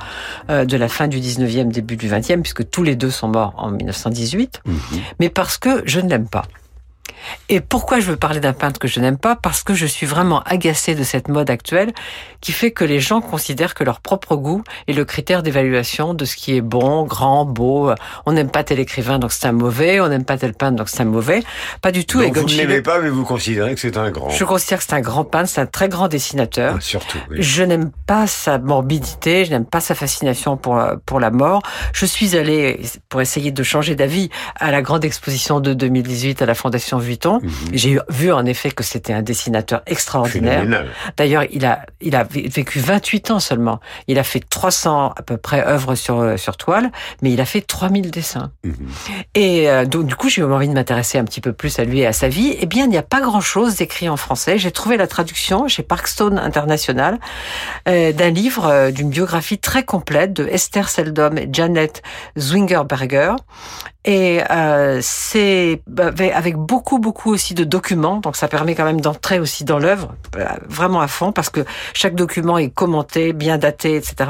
euh, de la fin du 19e, début du 20e, puisque tous les deux sont morts en 1918, mais parce que je ne l'aime pas. Et pourquoi je veux parler d'un peintre que je n'aime pas? Parce que je suis vraiment agacée de cette mode actuelle qui fait que les gens considèrent que leur propre goût est le critère d'évaluation de ce qui est bon, grand, beau. On n'aime pas tel écrivain, donc c'est un mauvais. On n'aime pas tel peintre, donc c'est un mauvais. Pas du tout. Donc Egon vous ne l'aimez pas, mais vous considérez que c'est un grand. je considère que c'est un grand peintre, c'est un très grand dessinateur. Ah, surtout. oui. Je n'aime pas sa morbidité, je n'aime pas sa fascination pour, pour la mort. Je suis allée, pour essayer de changer d'avis, à la grande exposition de 2018 à la Fondation Vuitton. J'ai vu en effet que c'était un dessinateur extraordinaire. D'ailleurs, il a, il a vé- vécu 28 ans seulement. Il a fait 300 à peu près œuvres sur, euh, sur toile, mais il a fait 3000 dessins. Et euh, donc, du coup, j'ai eu envie de m'intéresser un petit peu plus à lui et à sa vie. Eh bien, il n'y a pas grand-chose d'écrit en français. J'ai trouvé la traduction chez Parkstone International euh, d'un livre, euh, d'une biographie très complète de Esther Seldom et Janet Zwingerberger. Et euh, c'est avec avec beaucoup, beaucoup aussi de documents. Donc, ça permet quand même d'entrer aussi dans l'œuvre, euh, vraiment à fond, parce que chaque document est commenté, bien daté, etc.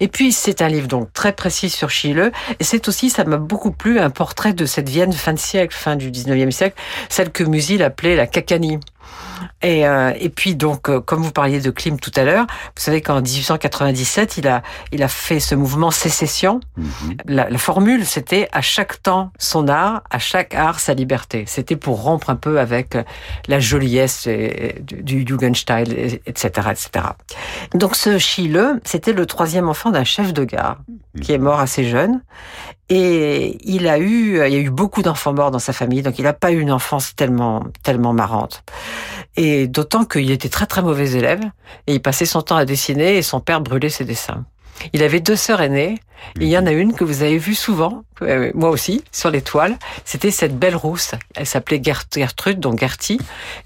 Et puis, c'est un livre donc très précis sur Schiele. Et c'est aussi, ça m'a beaucoup plu, un portrait de cette Vienne fin de siècle, fin du 19e siècle, celle que Musil appelait la cacanie. Et, euh, et puis donc, euh, comme vous parliez de Klim tout à l'heure, vous savez qu'en 1897, il a, il a fait ce mouvement sécession. La, la formule, c'était à chaque temps son art, à chaque art sa liberté. C'était pour rompre un peu avec la joliesse et- et du, du Jugendstil, et- etc., etc. Donc ce Schiele, c'était le troisième enfant d'un chef de gare qui est mort assez jeune. Et il a eu, il y a eu beaucoup d'enfants morts dans sa famille, donc il n'a pas eu une enfance tellement, tellement marrante. Et d'autant qu'il était très très mauvais élève, et il passait son temps à dessiner, et son père brûlait ses dessins. Il avait deux sœurs aînées, et il y en a une que vous avez vue souvent, euh, moi aussi, sur les toiles. C'était cette belle rousse. Elle s'appelait Gert- Gertrude, donc Gertie,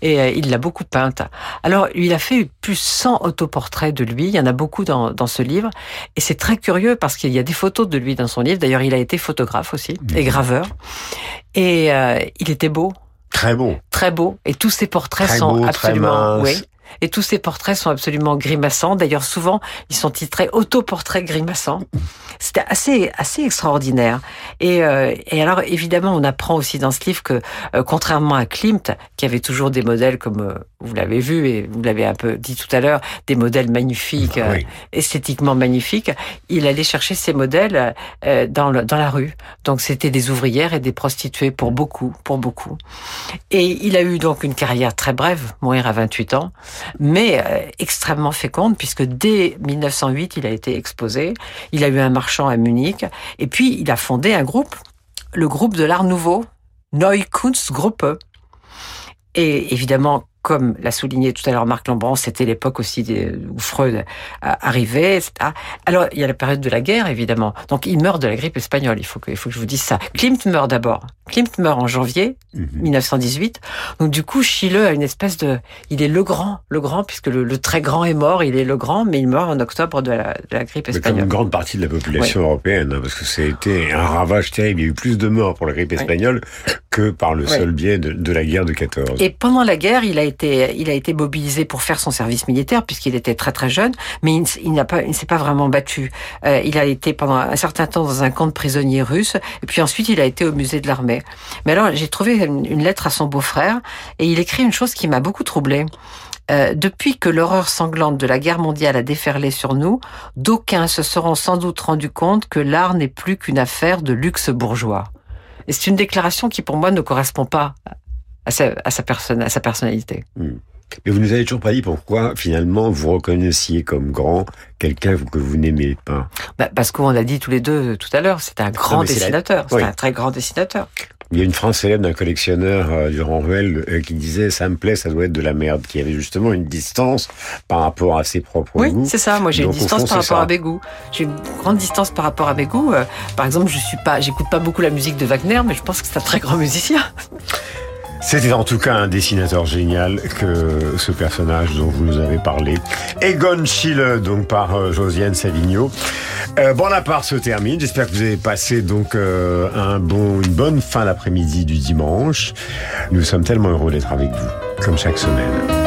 et euh, il l'a beaucoup peinte. Alors, il a fait plus 100 autoportraits de lui. Il y en a beaucoup dans, dans ce livre. Et c'est très curieux parce qu'il y a des photos de lui dans son livre. D'ailleurs, il a été photographe aussi, et graveur. Et euh, il était beau. Très beau. Très beau. Et tous ses portraits Très sont beau, très absolument, mince. oui. Et tous ces portraits sont absolument grimaçants. D'ailleurs, souvent, ils sont titrés autoportraits grimaçants. C'était assez, assez extraordinaire. Et, euh, et alors, évidemment, on apprend aussi dans ce livre que, euh, contrairement à Klimt, qui avait toujours des modèles comme euh, vous l'avez vu et vous l'avez un peu dit tout à l'heure, des modèles magnifiques, euh, esthétiquement magnifiques, il allait chercher ces modèles euh, dans, le, dans la rue. Donc, c'était des ouvrières et des prostituées pour beaucoup, pour beaucoup. Et il a eu donc une carrière très brève, mourir à 28 ans, mais euh, extrêmement féconde, puisque dès 1908, il a été exposé. Il a eu un marchand à Munich, et puis il a fondé un groupe, le groupe de l'Art Nouveau, Neue Kunstgruppe. Et évidemment, comme l'a souligné tout à l'heure Marc Lambron, c'était l'époque aussi où Freud arrivait, etc. Alors, il y a la période de la guerre, évidemment. Donc, il meurt de la grippe espagnole. Il faut que, il faut que je vous dise ça. Klimt meurt d'abord. Klimt meurt en janvier 1918. Donc, du coup, Schiele a une espèce de... Il est le grand, le grand, puisque le, le très grand est mort. Il est le grand, mais il meurt en octobre de la, de la grippe Mais comme espagnole. une grande partie de la population européenne, hein, parce que ça a été un ravage terrible. Il y a eu plus de morts pour la grippe espagnole que par le Ouais. seul biais de, de la guerre de 14. Et pendant la guerre, il a été, il a été mobilisé pour faire son service militaire puisqu'il était très très jeune, mais il, n'a pas, il ne s'est pas vraiment battu. Euh, il a été pendant un certain temps dans un camp de prisonniers russes, et puis ensuite il a été au musée de l'armée. Mais alors j'ai trouvé une, une lettre à son beau-frère, et il écrit une chose qui m'a beaucoup troublée. Euh, depuis que l'horreur sanglante de la guerre mondiale a déferlé sur nous, d'aucuns se seront sans doute rendus compte que l'art n'est plus qu'une affaire de luxe bourgeois. Et c'est une déclaration qui, pour moi, ne correspond pas à sa, à sa, personne, à sa personnalité. Mais vous nous avez toujours pas dit pourquoi, finalement, vous reconnaissiez comme grand quelqu'un que vous n'aimez pas. Bah, parce qu'on l'a dit tous les deux tout à l'heure, c'est un grand Non, mais c'est la- dessinateur. C'est Oui. un très grand dessinateur. Il y a une phrase célèbre d'un collectionneur euh, du Ranvel euh, qui disait ça me plaît, ça doit être de la merde, qui avait justement une distance par rapport à ses propres Oui, goûts. c'est ça. Moi, j'ai une distance fond, par rapport ça. à mes goûts. J'ai une grande distance par rapport à mes goûts. Euh, Par exemple, je suis pas, j'écoute pas beaucoup la musique de Wagner, mais je pense que c'est un très grand musicien. C'était en tout cas un dessinateur génial que ce personnage dont vous nous avez parlé. Egon Schiele, donc par euh, Josiane Savigno. Euh, Bonaparte se termine. J'espère que vous avez passé donc euh, un bon, une bonne fin d'après-midi du dimanche. Nous sommes tellement heureux d'être avec vous, comme chaque semaine.